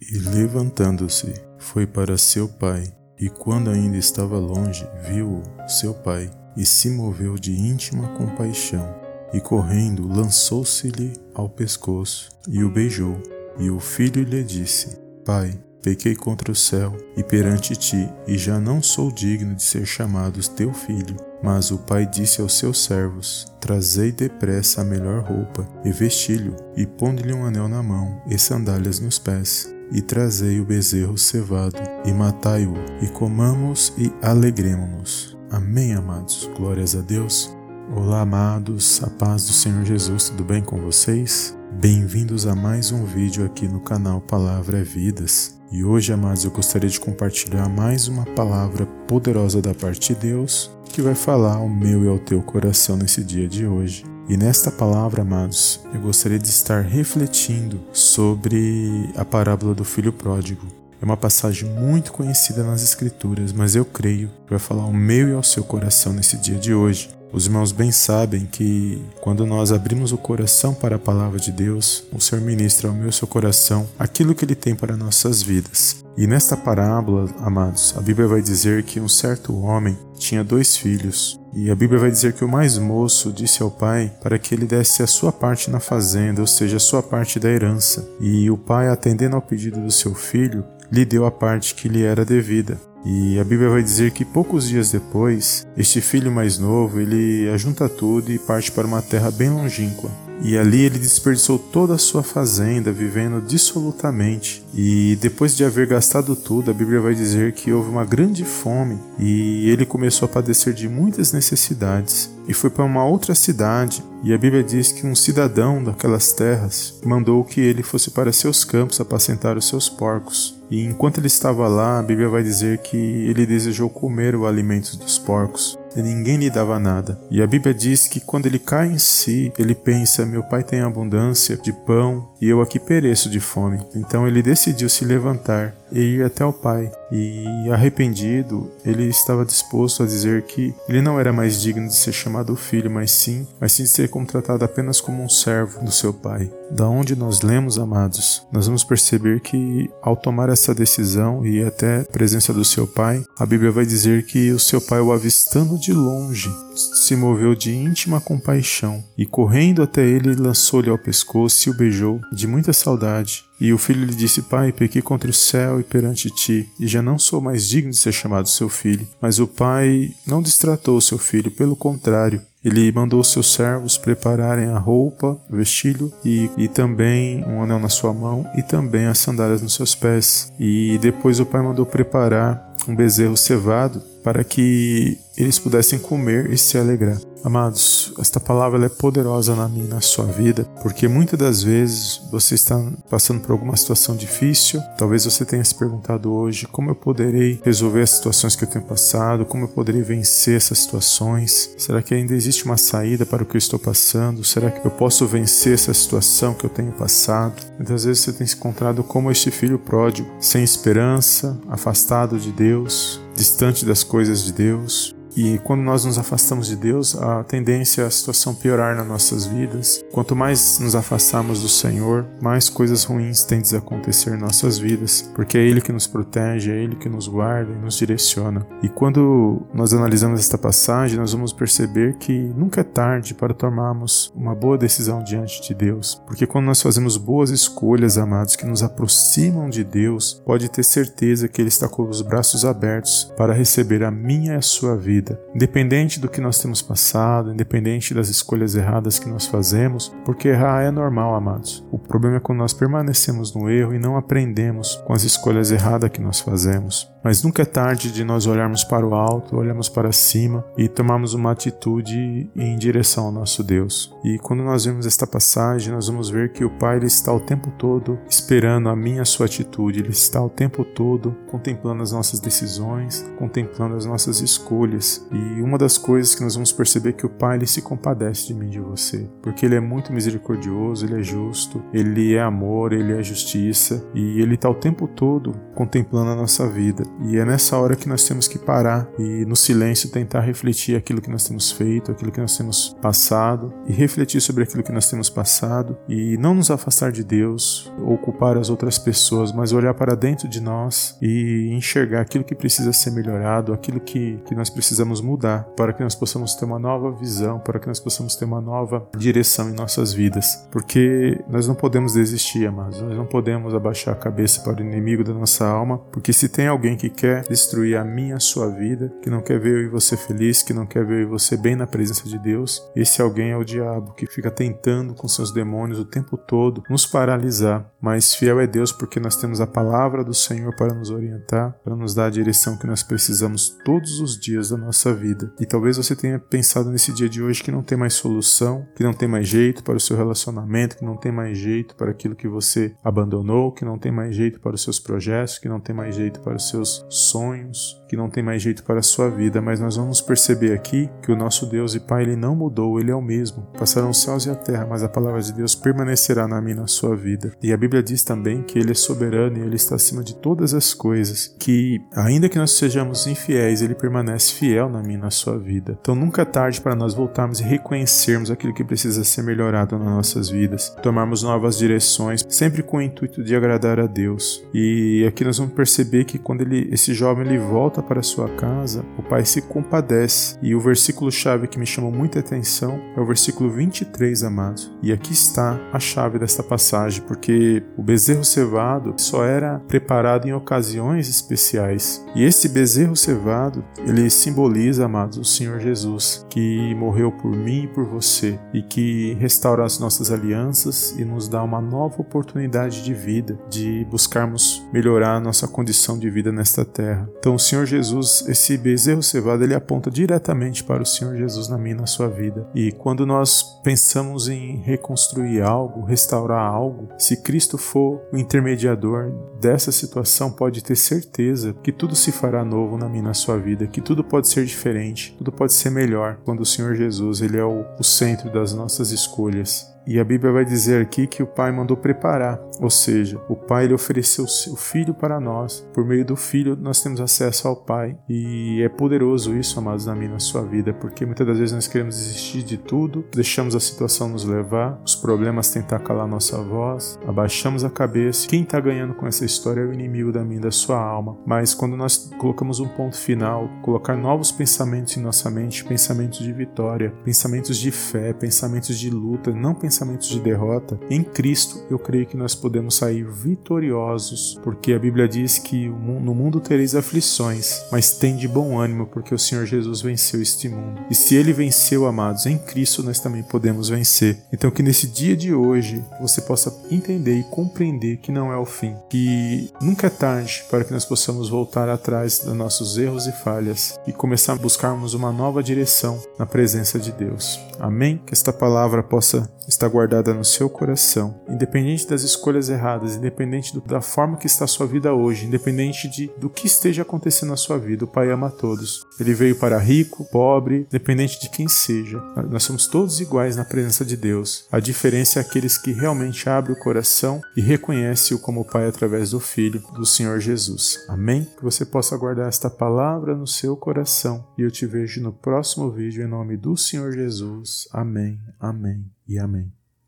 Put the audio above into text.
E levantando-se, foi para seu pai, e quando ainda estava longe, viu seu pai, e se moveu de íntima compaixão, e correndo, lançou-se-lhe ao pescoço, e o beijou. E o filho lhe disse: Pai, pequei contra o céu e perante ti, e já não sou digno de ser chamado teu filho. Mas o pai disse aos seus servos: Trazei depressa a melhor roupa, e vestilho, e ponde-lhe um anel na mão, e sandálias nos pés e trazei o bezerro cevado, e matai-o, e comamos e alegremos-nos. Amém, amados. Glórias a Deus. Olá, amados. A paz do Senhor Jesus, tudo bem com vocês? Bem-vindos a mais um vídeo aqui no canal Palavra é Vidas. E hoje, amados, eu gostaria de compartilhar mais uma palavra poderosa da parte de Deus que vai falar ao meu e ao teu coração nesse dia de hoje. E nesta palavra, amados, eu gostaria de estar refletindo sobre a parábola do filho pródigo. É uma passagem muito conhecida nas Escrituras, mas eu creio que vai falar ao meu e ao seu coração nesse dia de hoje. Os irmãos bem sabem que quando nós abrimos o coração para a palavra de Deus, o Senhor ministra ao meu e ao seu coração aquilo que Ele tem para nossas vidas. E nesta parábola, amados, a Bíblia vai dizer que um certo homem tinha dois filhos. E a Bíblia vai dizer que o mais moço disse ao pai para que ele desse a sua parte na fazenda, ou seja, a sua parte da herança. E o pai, atendendo ao pedido do seu filho, lhe deu a parte que lhe era devida. E a Bíblia vai dizer que poucos dias depois, este filho mais novo, ele ajunta tudo e parte para uma terra bem longínqua. E ali ele desperdiçou toda a sua fazenda, vivendo dissolutamente. E depois de haver gastado tudo, a Bíblia vai dizer que houve uma grande fome e ele começou a padecer de muitas necessidades. E foi para uma outra cidade, e a Bíblia diz que um cidadão daquelas terras mandou que ele fosse para seus campos apacentar os seus porcos. E enquanto ele estava lá, a Bíblia vai dizer que ele desejou comer o alimento dos porcos e ninguém lhe dava nada. E a Bíblia diz que quando ele cai em si, ele pensa: meu pai tem abundância de pão e eu aqui pereço de fome. Então ele decidiu se levantar e ir até o pai. E arrependido, ele estava disposto a dizer que ele não era mais digno de ser chamado filho, mas sim, mas sim de ser contratado apenas como um servo do seu pai. Da onde nós lemos, amados, nós vamos perceber que ao tomar essa decisão e até a presença do seu pai, a Bíblia vai dizer que o seu pai, o avistando de longe, se moveu de íntima compaixão e correndo até ele lançou-lhe ao pescoço e o beijou de muita saudade. E o filho lhe disse: Pai, pequei contra o céu e perante ti, e já não sou mais digno de ser chamado seu filho. Mas o pai não distratou seu filho, pelo contrário, ele mandou seus servos prepararem a roupa, o vestilho e, e também um anel na sua mão e também as sandálias nos seus pés. E depois o pai mandou preparar um bezerro cevado para que eles pudessem comer e se alegrar. Amados, esta palavra é poderosa na minha na sua vida, porque muitas das vezes você está passando por alguma situação difícil. Talvez você tenha se perguntado hoje como eu poderei resolver as situações que eu tenho passado, como eu poderei vencer essas situações. Será que ainda existe uma saída para o que eu estou passando? Será que eu posso vencer essa situação que eu tenho passado? Muitas vezes você tem se encontrado como este filho pródigo, sem esperança, afastado de Deus, distante das coisas de Deus, e quando nós nos afastamos de Deus, a tendência é a situação piorar nas nossas vidas. Quanto mais nos afastamos do Senhor, mais coisas ruins tendem a acontecer em nossas vidas, porque é Ele que nos protege, é Ele que nos guarda e nos direciona. E quando nós analisamos esta passagem, nós vamos perceber que nunca é tarde para tomarmos uma boa decisão diante de Deus, porque quando nós fazemos boas escolhas, amados, que nos aproximam de Deus, pode ter certeza que Ele está com os braços abertos para receber a minha e a sua vida vida. Independente do que nós temos passado, independente das escolhas erradas que nós fazemos, porque errar é normal, amados. O problema é quando nós permanecemos no erro e não aprendemos com as escolhas erradas que nós fazemos. Mas nunca é tarde de nós olharmos para o alto, olharmos para cima e tomarmos uma atitude em direção ao nosso Deus. E quando nós vemos esta passagem, nós vamos ver que o Pai ele está o tempo todo esperando a minha a sua atitude, ele está o tempo todo contemplando as nossas decisões, contemplando as nossas escolhas E uma das coisas que nós vamos perceber é que o Pai ele se compadece de mim e de você, porque ele é muito misericordioso, ele é justo, ele é amor, ele é justiça e ele está o tempo todo contemplando a nossa vida. E é nessa hora que nós temos que parar e no silêncio tentar refletir aquilo que nós temos feito, aquilo que nós temos passado e refletir sobre aquilo que nós temos passado e não nos afastar de Deus ou culpar as outras pessoas, mas olhar para dentro de nós e enxergar aquilo que precisa ser melhorado, aquilo que, que nós precisamos mudar para que nós possamos ter uma nova visão, para que nós possamos ter uma nova direção em nossas vidas. Porque nós não podemos desistir, amados, nós não podemos abaixar a cabeça para o inimigo da nossa alma, porque se tem alguém que quer destruir a minha, a sua vida, que não quer ver eu e você feliz, que não quer ver eu e você bem na presença de Deus, esse alguém é o diabo que fica tentando com seus demônios o tempo todo nos paralisar. Mas fiel é Deus porque nós temos a palavra do Senhor para nos orientar, para nos dar a direção que nós precisamos todos os dias da nossa vida. E talvez você tenha pensado nesse dia de hoje que não tem mais solução, que não tem mais jeito para o seu relacionamento, que não tem mais jeito para aquilo que você abandonou, que não tem mais jeito para os seus projetos, que não tem mais jeito para os seus sonhos, que não tem mais jeito para a sua vida, mas nós vamos perceber aqui que o nosso Deus e Pai ele não mudou, ele é o mesmo. Passaram os céus e a terra, mas a palavra de Deus permanecerá na minha na sua vida. E a Bíblia diz também que ele é soberano e ele está acima de todas as coisas, que ainda que nós sejamos infiéis, ele permanece fiel na minha na sua vida. Então nunca é tarde para nós voltarmos e reconhecermos aquilo que precisa ser melhorado nas nossas vidas, tomarmos novas direções, sempre com o intuito de agradar a Deus. E aqui nós vamos perceber que quando ele, esse jovem ele volta para sua casa, o pai se compadece. E o versículo chave que me chamou muita atenção é o versículo 23, amados. E aqui está a chave desta passagem, porque o bezerro cevado só era preparado em ocasiões especiais. E esse bezerro cevado, ele simboliza, amados, o Senhor Jesus, que morreu por mim e por você e que restaura as nossas alianças e nos dá uma nova oportunidade de vida, de buscarmos melhorar a nossa condição de vida nesta terra. Então, o Senhor Jesus, esse bezerro cevado, ele aponta diretamente para o Senhor Jesus na minha e na sua vida. E quando nós pensamos em reconstruir algo, restaurar algo, se Cristo for o intermediador dessa situação, pode ter certeza que tudo se fará novo na minha e na sua vida, que tudo pode ser diferente, tudo pode ser melhor quando o Senhor Jesus ele é o, o centro das nossas escolhas. E a Bíblia vai dizer aqui que o Pai mandou preparar, ou seja, o Pai ele ofereceu o Filho para nós. Por meio do Filho nós temos acesso ao Pai. E é poderoso isso, amados, na minha na sua vida, porque muitas das vezes nós queremos desistir de tudo, deixamos a situação nos levar, os problemas tentar calar nossa voz, abaixamos a cabeça. Quem está ganhando com essa história é o inimigo da minha da sua alma. Mas quando nós colocamos um ponto final, colocar novos pensamentos em nossa mente, pensamentos de vitória, pensamentos de fé, pensamentos de luta, não pensamentos pensamentos de derrota, em Cristo eu creio que nós podemos sair vitoriosos, porque a Bíblia diz que no mundo tereis aflições, mas tem de bom ânimo, porque o Senhor Jesus venceu este mundo. E se ele venceu, amados, em Cristo nós também podemos vencer. Então que nesse dia de hoje você possa entender e compreender que não é o fim, que nunca é tarde para que nós possamos voltar atrás dos nossos erros e falhas e começar a buscarmos uma nova direção na presença de Deus. Amém? Que esta palavra possa está guardada no seu coração, independente das escolhas erradas, independente do, da forma que está a sua vida hoje, independente de, do que esteja acontecendo na sua vida, o Pai ama todos. Ele veio para rico, pobre, independente de quem seja. Nós somos todos iguais na presença de Deus. A diferença é aqueles que realmente abrem o coração e reconhecem-o como Pai através do Filho, do Senhor Jesus. Amém? Que você possa guardar esta palavra no seu coração. E eu te vejo no próximo vídeo em nome do Senhor Jesus. Amém. Amém e amém.